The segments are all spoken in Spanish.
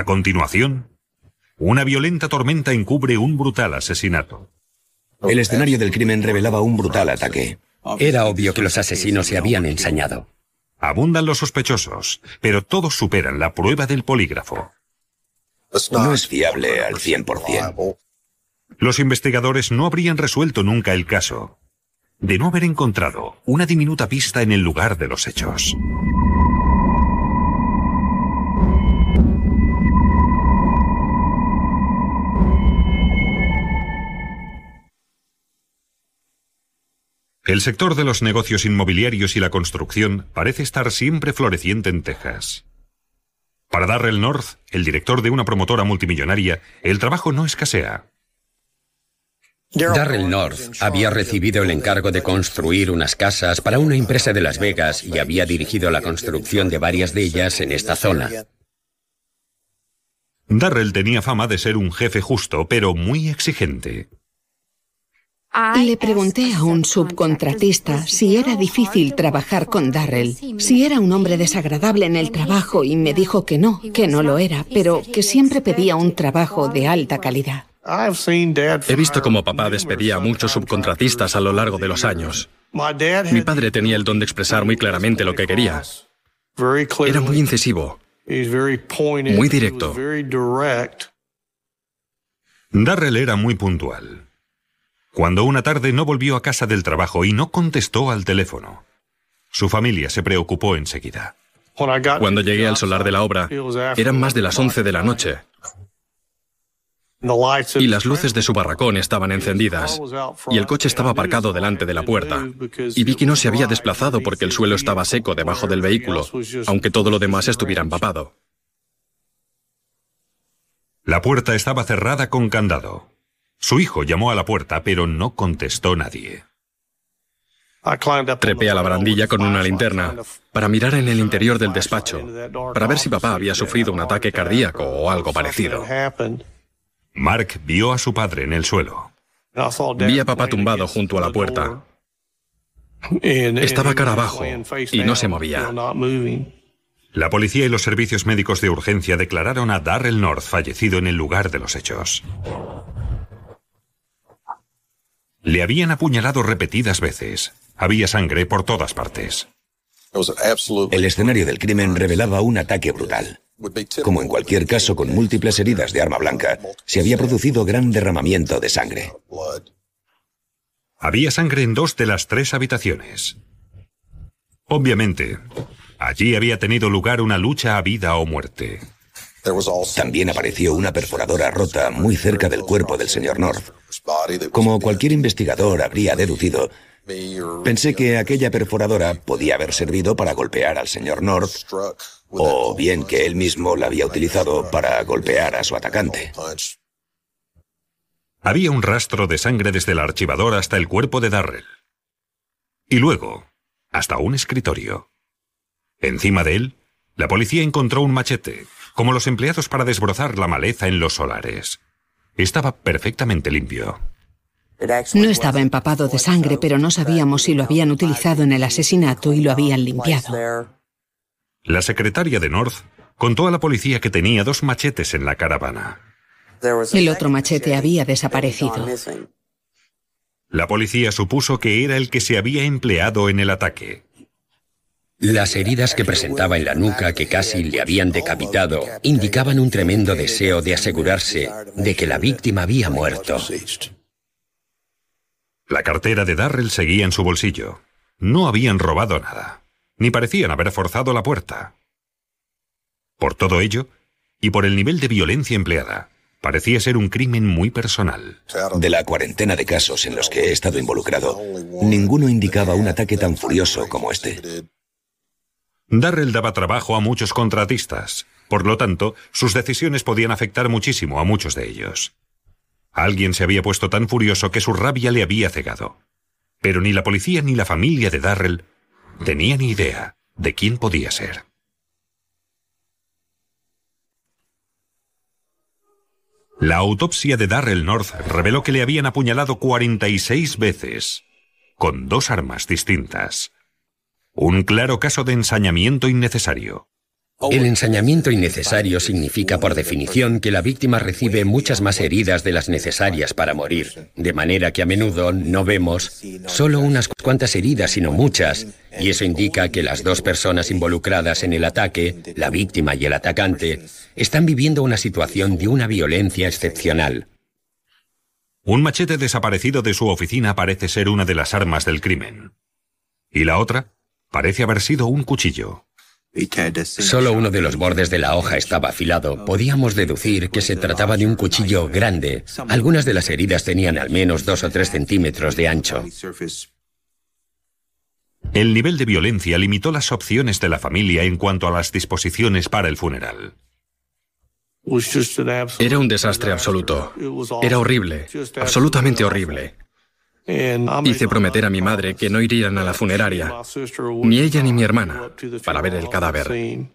A continuación, una violenta tormenta encubre un brutal asesinato. El escenario del crimen revelaba un brutal ataque. Era obvio que los asesinos se habían ensañado. Abundan los sospechosos, pero todos superan la prueba del polígrafo. No es fiable al 100%. Los investigadores no habrían resuelto nunca el caso, de no haber encontrado una diminuta pista en el lugar de los hechos. El sector de los negocios inmobiliarios y la construcción parece estar siempre floreciente en Texas. Para Darrell North, el director de una promotora multimillonaria, el trabajo no escasea. Darrell North había recibido el encargo de construir unas casas para una empresa de Las Vegas y había dirigido la construcción de varias de ellas en esta zona. Darrell tenía fama de ser un jefe justo, pero muy exigente. Le pregunté a un subcontratista si era difícil trabajar con Darrell, si era un hombre desagradable en el trabajo y me dijo que no, que no lo era, pero que siempre pedía un trabajo de alta calidad. He visto cómo papá despedía a muchos subcontratistas a lo largo de los años. Mi padre tenía el don de expresar muy claramente lo que quería. Era muy incisivo, muy directo. Darrell era muy puntual. Cuando una tarde no volvió a casa del trabajo y no contestó al teléfono, su familia se preocupó enseguida. Cuando llegué al solar de la obra, eran más de las 11 de la noche. Y las luces de su barracón estaban encendidas, y el coche estaba aparcado delante de la puerta. Y vi que no se había desplazado porque el suelo estaba seco debajo del vehículo, aunque todo lo demás estuviera empapado. La puerta estaba cerrada con candado. Su hijo llamó a la puerta, pero no contestó nadie. Trepé a la barandilla con una linterna para mirar en el interior del despacho, para ver si papá había sufrido un ataque cardíaco o algo parecido. Mark vio a su padre en el suelo. Vi a papá tumbado junto a la puerta. Estaba cara abajo y no se movía. La policía y los servicios médicos de urgencia declararon a Darrell North fallecido en el lugar de los hechos. Le habían apuñalado repetidas veces. Había sangre por todas partes. El escenario del crimen revelaba un ataque brutal. Como en cualquier caso con múltiples heridas de arma blanca, se había producido gran derramamiento de sangre. Había sangre en dos de las tres habitaciones. Obviamente, allí había tenido lugar una lucha a vida o muerte. También apareció una perforadora rota muy cerca del cuerpo del señor North. Como cualquier investigador habría deducido, pensé que aquella perforadora podía haber servido para golpear al señor North o bien que él mismo la había utilizado para golpear a su atacante. Había un rastro de sangre desde el archivador hasta el cuerpo de Darrell. Y luego, hasta un escritorio. Encima de él, la policía encontró un machete, como los empleados para desbrozar la maleza en los solares. Estaba perfectamente limpio. No estaba empapado de sangre, pero no sabíamos si lo habían utilizado en el asesinato y lo habían limpiado. La secretaria de North contó a la policía que tenía dos machetes en la caravana. El otro machete había desaparecido. La policía supuso que era el que se había empleado en el ataque. Las heridas que presentaba en la nuca que casi le habían decapitado indicaban un tremendo deseo de asegurarse de que la víctima había muerto. La cartera de Darrell seguía en su bolsillo. No habían robado nada, ni parecían haber forzado la puerta. Por todo ello, y por el nivel de violencia empleada, parecía ser un crimen muy personal. De la cuarentena de casos en los que he estado involucrado, ninguno indicaba un ataque tan furioso como este. Darrell daba trabajo a muchos contratistas, por lo tanto, sus decisiones podían afectar muchísimo a muchos de ellos. Alguien se había puesto tan furioso que su rabia le había cegado. Pero ni la policía ni la familia de Darrell tenían idea de quién podía ser. La autopsia de Darrell North reveló que le habían apuñalado 46 veces, con dos armas distintas. Un claro caso de ensañamiento innecesario. El ensañamiento innecesario significa por definición que la víctima recibe muchas más heridas de las necesarias para morir, de manera que a menudo no vemos solo unas cuantas heridas, sino muchas, y eso indica que las dos personas involucradas en el ataque, la víctima y el atacante, están viviendo una situación de una violencia excepcional. Un machete desaparecido de su oficina parece ser una de las armas del crimen. Y la otra parece haber sido un cuchillo. Solo uno de los bordes de la hoja estaba afilado. Podíamos deducir que se trataba de un cuchillo grande. Algunas de las heridas tenían al menos dos o tres centímetros de ancho. El nivel de violencia limitó las opciones de la familia en cuanto a las disposiciones para el funeral. Era un desastre absoluto. Era horrible, absolutamente horrible. Hice prometer a mi madre que no irían a la funeraria, ni ella ni mi hermana, para ver el cadáver.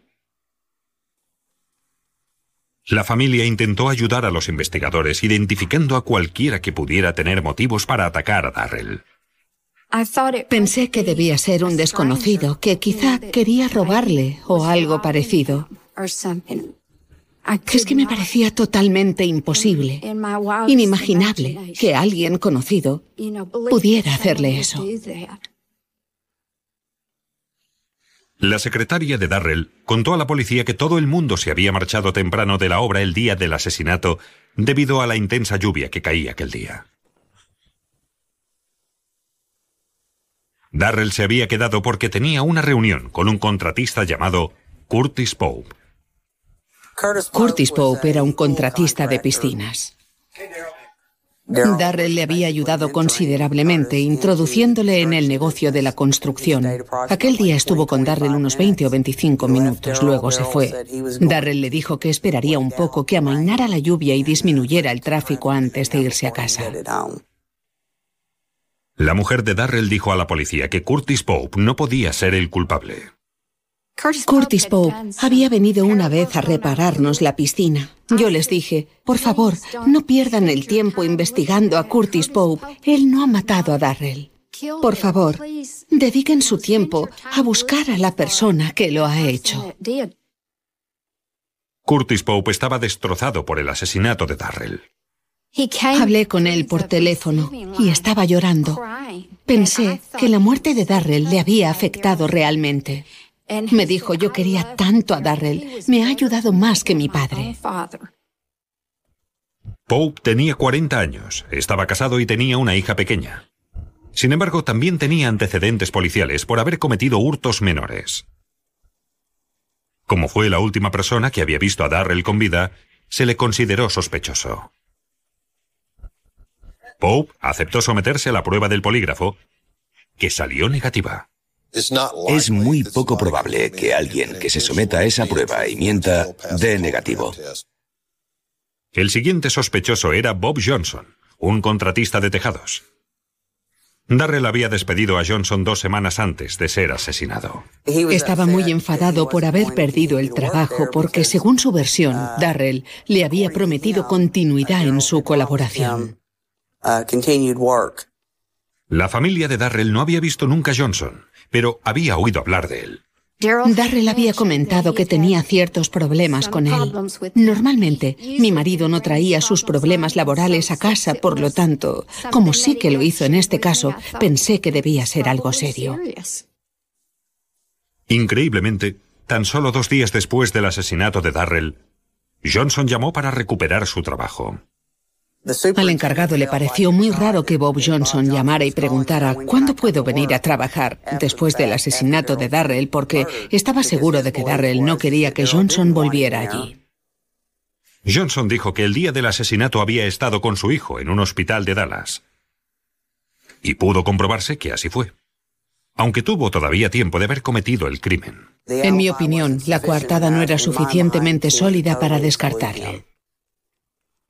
La familia intentó ayudar a los investigadores identificando a cualquiera que pudiera tener motivos para atacar a Darrell. Pensé que debía ser un desconocido, que quizá quería robarle o algo parecido. Es que me parecía totalmente imposible, inimaginable que alguien conocido pudiera hacerle eso. La secretaria de Darrell contó a la policía que todo el mundo se había marchado temprano de la obra el día del asesinato debido a la intensa lluvia que caía aquel día. Darrell se había quedado porque tenía una reunión con un contratista llamado Curtis Pope. Curtis Pope era un contratista de piscinas. Darrell le había ayudado considerablemente, introduciéndole en el negocio de la construcción. Aquel día estuvo con Darrell unos 20 o 25 minutos, luego se fue. Darrell le dijo que esperaría un poco, que amainara la lluvia y disminuyera el tráfico antes de irse a casa. La mujer de Darrell dijo a la policía que Curtis Pope no podía ser el culpable. Curtis Pope había venido una vez a repararnos la piscina. Yo les dije, por favor, no pierdan el tiempo investigando a Curtis Pope. Él no ha matado a Darrell. Por favor, dediquen su tiempo a buscar a la persona que lo ha hecho. Curtis Pope estaba destrozado por el asesinato de Darrell. Hablé con él por teléfono y estaba llorando. Pensé que la muerte de Darrell le había afectado realmente. Me dijo, yo quería tanto a Darrell, me ha ayudado más que mi padre. Pope tenía 40 años, estaba casado y tenía una hija pequeña. Sin embargo, también tenía antecedentes policiales por haber cometido hurtos menores. Como fue la última persona que había visto a Darrell con vida, se le consideró sospechoso. Pope aceptó someterse a la prueba del polígrafo, que salió negativa. Es muy poco probable que alguien que se someta a esa prueba y mienta dé negativo. El siguiente sospechoso era Bob Johnson, un contratista de tejados. Darrell había despedido a Johnson dos semanas antes de ser asesinado. Estaba muy enfadado por haber perdido el trabajo porque, según su versión, Darrell le había prometido continuidad en su colaboración. La familia de Darrell no había visto nunca a Johnson pero había oído hablar de él. Darrell había comentado que tenía ciertos problemas con él. Normalmente, mi marido no traía sus problemas laborales a casa, por lo tanto, como sí que lo hizo en este caso, pensé que debía ser algo serio. Increíblemente, tan solo dos días después del asesinato de Darrell, Johnson llamó para recuperar su trabajo. Al encargado le pareció muy raro que Bob Johnson llamara y preguntara ¿cuándo puedo venir a trabajar? después del asesinato de Darrell porque estaba seguro de que Darrell no quería que Johnson volviera allí. Johnson dijo que el día del asesinato había estado con su hijo en un hospital de Dallas. Y pudo comprobarse que así fue. Aunque tuvo todavía tiempo de haber cometido el crimen. En mi opinión, la coartada no era suficientemente sólida para descartarle.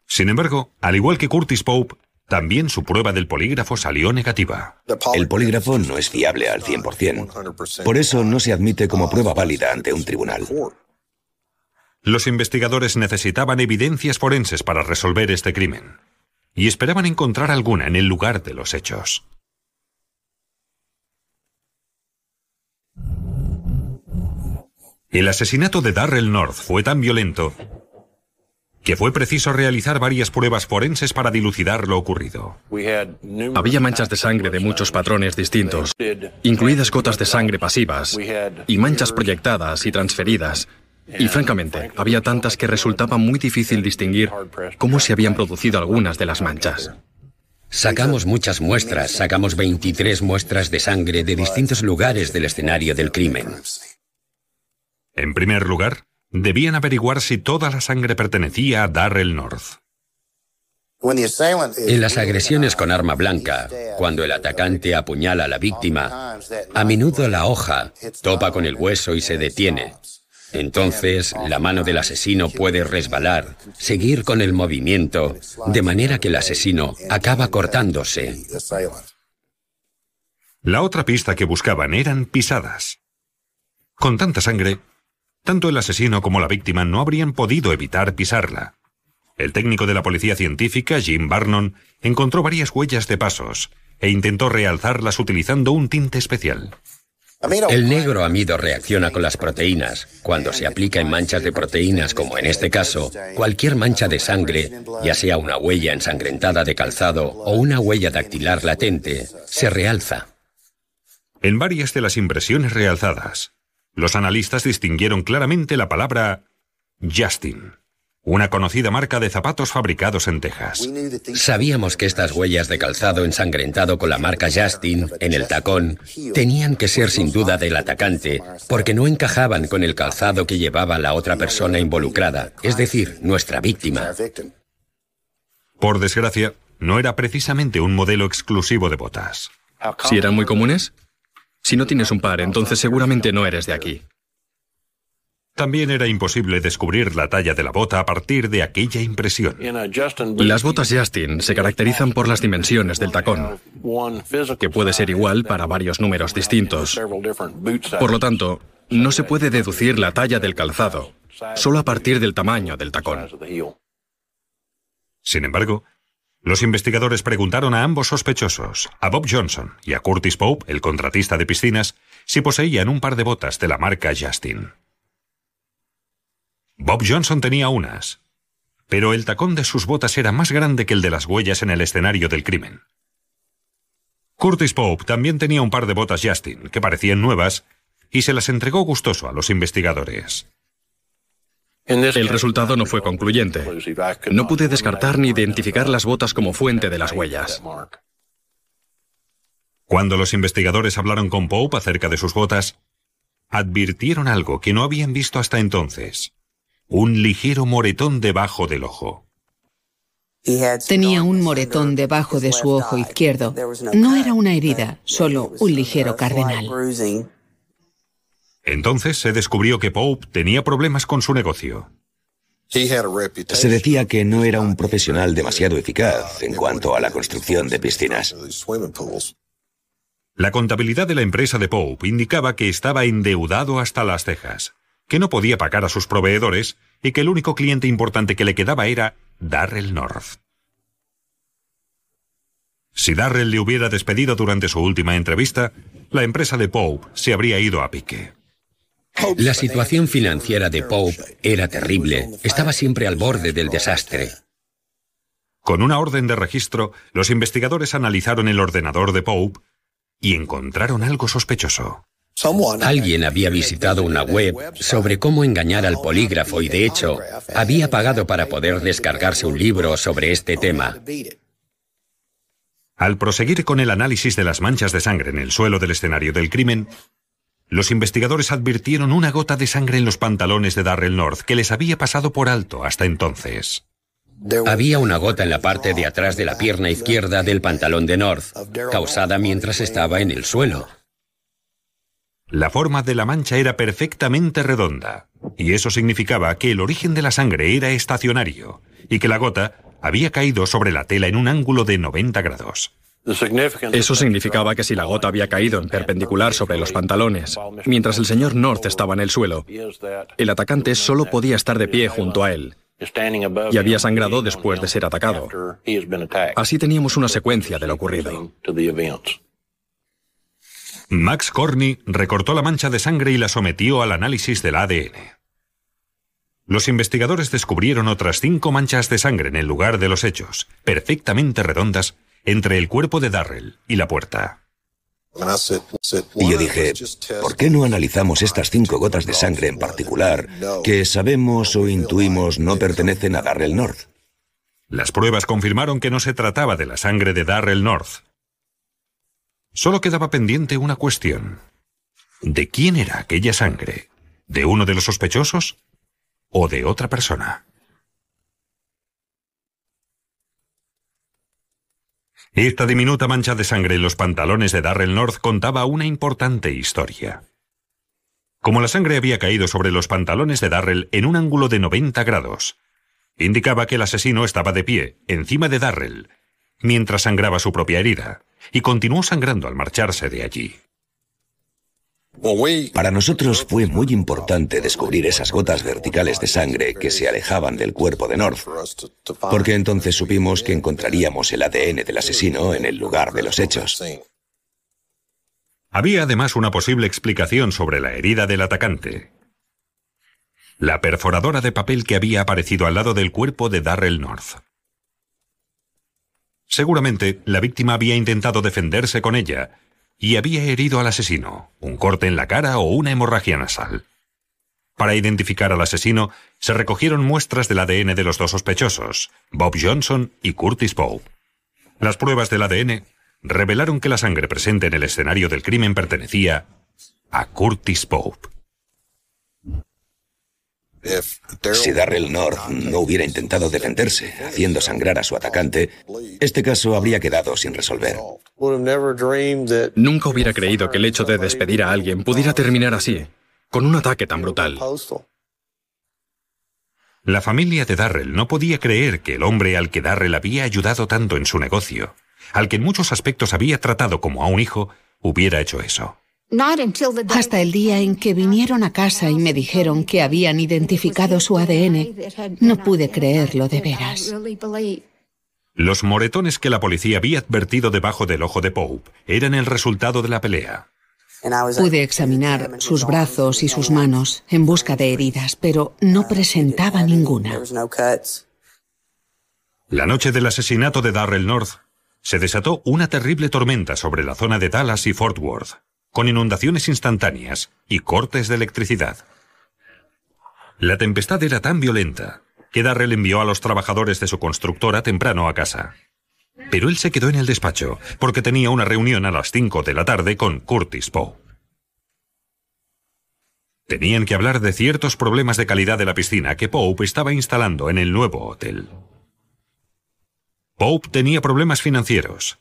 Sin embargo, al igual que Curtis Pope, también su prueba del polígrafo salió negativa. El polígrafo no es fiable al 100%. Por eso no se admite como prueba válida ante un tribunal. Los investigadores necesitaban evidencias forenses para resolver este crimen y esperaban encontrar alguna en el lugar de los hechos. El asesinato de Darrell North fue tan violento que fue preciso realizar varias pruebas forenses para dilucidar lo ocurrido. Había manchas de sangre de muchos patrones distintos, incluidas gotas de sangre pasivas y manchas proyectadas y transferidas. Y francamente, había tantas que resultaba muy difícil distinguir cómo se habían producido algunas de las manchas. Sacamos muchas muestras, sacamos 23 muestras de sangre de distintos lugares del escenario del crimen. En primer lugar, debían averiguar si toda la sangre pertenecía a Darrell North. En las agresiones con arma blanca, cuando el atacante apuñala a la víctima, a menudo la hoja topa con el hueso y se detiene. Entonces, la mano del asesino puede resbalar, seguir con el movimiento, de manera que el asesino acaba cortándose. La otra pista que buscaban eran pisadas. Con tanta sangre, tanto el asesino como la víctima no habrían podido evitar pisarla. El técnico de la policía científica, Jim Barnon, encontró varias huellas de pasos e intentó realzarlas utilizando un tinte especial. El negro amido reacciona con las proteínas. Cuando se aplica en manchas de proteínas, como en este caso, cualquier mancha de sangre, ya sea una huella ensangrentada de calzado o una huella dactilar latente, se realza. En varias de las impresiones realzadas, los analistas distinguieron claramente la palabra Justin, una conocida marca de zapatos fabricados en Texas. Sabíamos que estas huellas de calzado ensangrentado con la marca Justin en el tacón tenían que ser sin duda del atacante, porque no encajaban con el calzado que llevaba la otra persona involucrada, es decir, nuestra víctima. Por desgracia, no era precisamente un modelo exclusivo de botas. ¿Si eran muy comunes? Si no tienes un par, entonces seguramente no eres de aquí. También era imposible descubrir la talla de la bota a partir de aquella impresión. Las botas Justin se caracterizan por las dimensiones del tacón, que puede ser igual para varios números distintos. Por lo tanto, no se puede deducir la talla del calzado, solo a partir del tamaño del tacón. Sin embargo, los investigadores preguntaron a ambos sospechosos, a Bob Johnson y a Curtis Pope, el contratista de piscinas, si poseían un par de botas de la marca Justin. Bob Johnson tenía unas, pero el tacón de sus botas era más grande que el de las huellas en el escenario del crimen. Curtis Pope también tenía un par de botas Justin, que parecían nuevas, y se las entregó gustoso a los investigadores. El resultado no fue concluyente. No pude descartar ni identificar las botas como fuente de las huellas. Cuando los investigadores hablaron con Pope acerca de sus botas, advirtieron algo que no habían visto hasta entonces. Un ligero moretón debajo del ojo. Tenía un moretón debajo de su ojo izquierdo. No era una herida, solo un ligero cardenal. Entonces se descubrió que Pope tenía problemas con su negocio. Se decía que no era un profesional demasiado eficaz en cuanto a la construcción de piscinas. La contabilidad de la empresa de Pope indicaba que estaba endeudado hasta las cejas, que no podía pagar a sus proveedores y que el único cliente importante que le quedaba era Darrell North. Si Darrell le hubiera despedido durante su última entrevista, la empresa de Pope se habría ido a pique. La situación financiera de Pope era terrible. Estaba siempre al borde del desastre. Con una orden de registro, los investigadores analizaron el ordenador de Pope y encontraron algo sospechoso. Alguien había visitado una web sobre cómo engañar al polígrafo y de hecho había pagado para poder descargarse un libro sobre este tema. Al proseguir con el análisis de las manchas de sangre en el suelo del escenario del crimen, los investigadores advirtieron una gota de sangre en los pantalones de Darrell North que les había pasado por alto hasta entonces. Había una gota en la parte de atrás de la pierna izquierda del pantalón de North, causada mientras estaba en el suelo. La forma de la mancha era perfectamente redonda, y eso significaba que el origen de la sangre era estacionario, y que la gota había caído sobre la tela en un ángulo de 90 grados. Eso significaba que si la gota había caído en perpendicular sobre los pantalones, mientras el señor North estaba en el suelo, el atacante solo podía estar de pie junto a él, y había sangrado después de ser atacado. Así teníamos una secuencia de lo ocurrido. Max Corny recortó la mancha de sangre y la sometió al análisis del ADN. Los investigadores descubrieron otras cinco manchas de sangre en el lugar de los hechos, perfectamente redondas, entre el cuerpo de Darrell y la puerta. Y yo dije, ¿por qué no analizamos estas cinco gotas de sangre en particular que sabemos o intuimos no pertenecen a Darrell North? Las pruebas confirmaron que no se trataba de la sangre de Darrell North. Solo quedaba pendiente una cuestión. ¿De quién era aquella sangre? ¿De uno de los sospechosos? ¿O de otra persona? Esta diminuta mancha de sangre en los pantalones de Darrell North contaba una importante historia. Como la sangre había caído sobre los pantalones de Darrell en un ángulo de 90 grados, indicaba que el asesino estaba de pie, encima de Darrell, mientras sangraba su propia herida, y continuó sangrando al marcharse de allí. Para nosotros fue muy importante descubrir esas gotas verticales de sangre que se alejaban del cuerpo de North, porque entonces supimos que encontraríamos el ADN del asesino en el lugar de los hechos. Había además una posible explicación sobre la herida del atacante. La perforadora de papel que había aparecido al lado del cuerpo de Darrell North. Seguramente la víctima había intentado defenderse con ella, y había herido al asesino, un corte en la cara o una hemorragia nasal. Para identificar al asesino, se recogieron muestras del ADN de los dos sospechosos, Bob Johnson y Curtis Pope. Las pruebas del ADN revelaron que la sangre presente en el escenario del crimen pertenecía a Curtis Pope. Si Darrell North no hubiera intentado defenderse, haciendo sangrar a su atacante, este caso habría quedado sin resolver. Nunca hubiera creído que el hecho de despedir a alguien pudiera terminar así, con un ataque tan brutal. La familia de Darrell no podía creer que el hombre al que Darrell había ayudado tanto en su negocio, al que en muchos aspectos había tratado como a un hijo, hubiera hecho eso. Hasta el día en que vinieron a casa y me dijeron que habían identificado su ADN, no pude creerlo de veras. Los moretones que la policía había advertido debajo del ojo de Pope eran el resultado de la pelea. Pude examinar sus brazos y sus manos en busca de heridas, pero no presentaba ninguna. La noche del asesinato de Darrell North, se desató una terrible tormenta sobre la zona de Dallas y Fort Worth con inundaciones instantáneas y cortes de electricidad. La tempestad era tan violenta que Darrell envió a los trabajadores de su constructora temprano a casa. Pero él se quedó en el despacho porque tenía una reunión a las 5 de la tarde con Curtis Poe. Tenían que hablar de ciertos problemas de calidad de la piscina que Pope estaba instalando en el nuevo hotel. Pope tenía problemas financieros.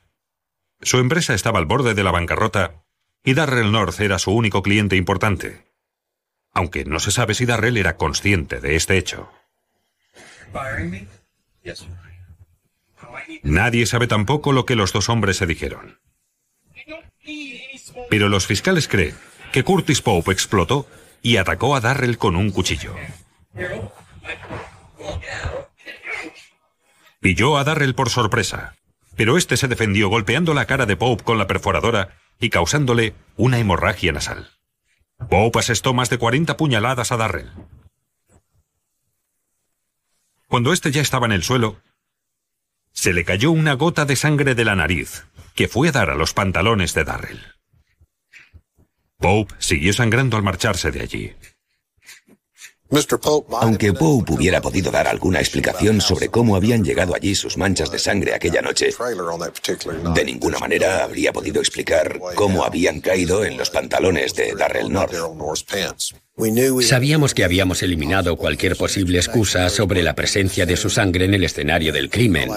Su empresa estaba al borde de la bancarrota y Darrell North era su único cliente importante, aunque no se sabe si Darrell era consciente de este hecho. Nadie sabe tampoco lo que los dos hombres se dijeron. Pero los fiscales creen que Curtis Pope explotó y atacó a Darrell con un cuchillo. Pilló a Darrell por sorpresa, pero este se defendió golpeando la cara de Pope con la perforadora y causándole una hemorragia nasal. Pope asestó más de 40 puñaladas a Darrell. Cuando éste ya estaba en el suelo, se le cayó una gota de sangre de la nariz, que fue a dar a los pantalones de Darrell. Pope siguió sangrando al marcharse de allí. Aunque Pope hubiera podido dar alguna explicación sobre cómo habían llegado allí sus manchas de sangre aquella noche, de ninguna manera habría podido explicar cómo habían caído en los pantalones de Darrell North. Sabíamos que habíamos eliminado cualquier posible excusa sobre la presencia de su sangre en el escenario del crimen.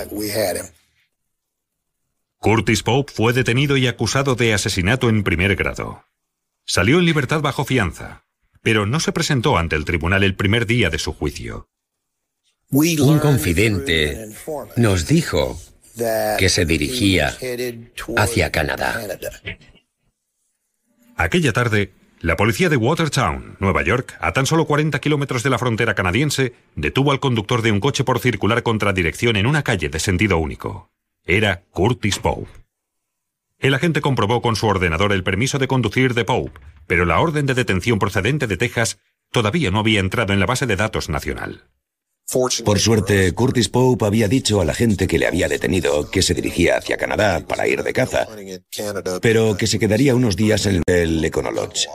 Curtis Pope fue detenido y acusado de asesinato en primer grado. Salió en libertad bajo fianza, pero no se presentó ante el tribunal el primer día de su juicio. Un confidente nos dijo que se dirigía hacia Canadá. Aquella tarde, la policía de Watertown, Nueva York, a tan solo 40 kilómetros de la frontera canadiense, detuvo al conductor de un coche por circular contra dirección en una calle de sentido único. Era Curtis Pope. El agente comprobó con su ordenador el permiso de conducir de Pope, pero la orden de detención procedente de Texas todavía no había entrado en la base de datos nacional. Por suerte, Curtis Pope había dicho a la gente que le había detenido que se dirigía hacia Canadá para ir de caza, pero que se quedaría unos días en el Econolodge.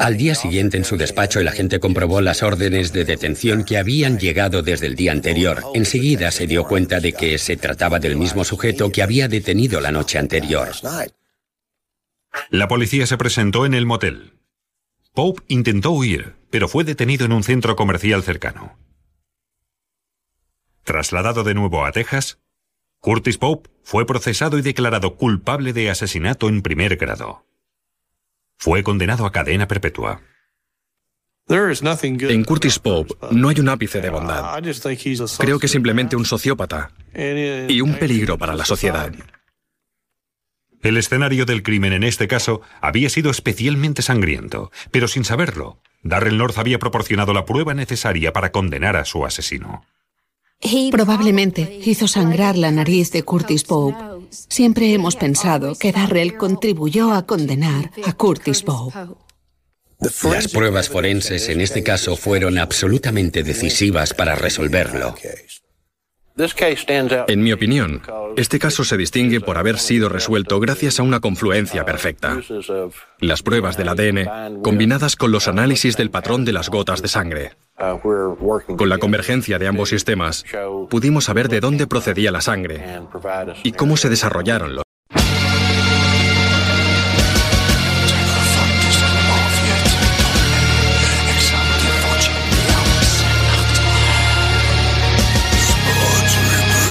Al día siguiente, en su despacho, el agente comprobó las órdenes de detención que habían llegado desde el día anterior. Enseguida se dio cuenta de que se trataba del mismo sujeto que había detenido la noche anterior. La policía se presentó en el motel. Pope intentó huir, pero fue detenido en un centro comercial cercano. Trasladado de nuevo a Texas, Curtis Pope fue procesado y declarado culpable de asesinato en primer grado. Fue condenado a cadena perpetua. En Curtis Pope no hay un ápice de bondad. Creo que es simplemente un sociópata y un peligro para la sociedad. El escenario del crimen en este caso había sido especialmente sangriento, pero sin saberlo, Darrell North había proporcionado la prueba necesaria para condenar a su asesino. Probablemente hizo sangrar la nariz de Curtis Pope. Siempre hemos pensado que Darrell contribuyó a condenar a Curtis Pope. Las pruebas forenses en este caso fueron absolutamente decisivas para resolverlo. En mi opinión, este caso se distingue por haber sido resuelto gracias a una confluencia perfecta. Las pruebas del ADN combinadas con los análisis del patrón de las gotas de sangre. Con la convergencia de ambos sistemas, pudimos saber de dónde procedía la sangre y cómo se desarrollaron los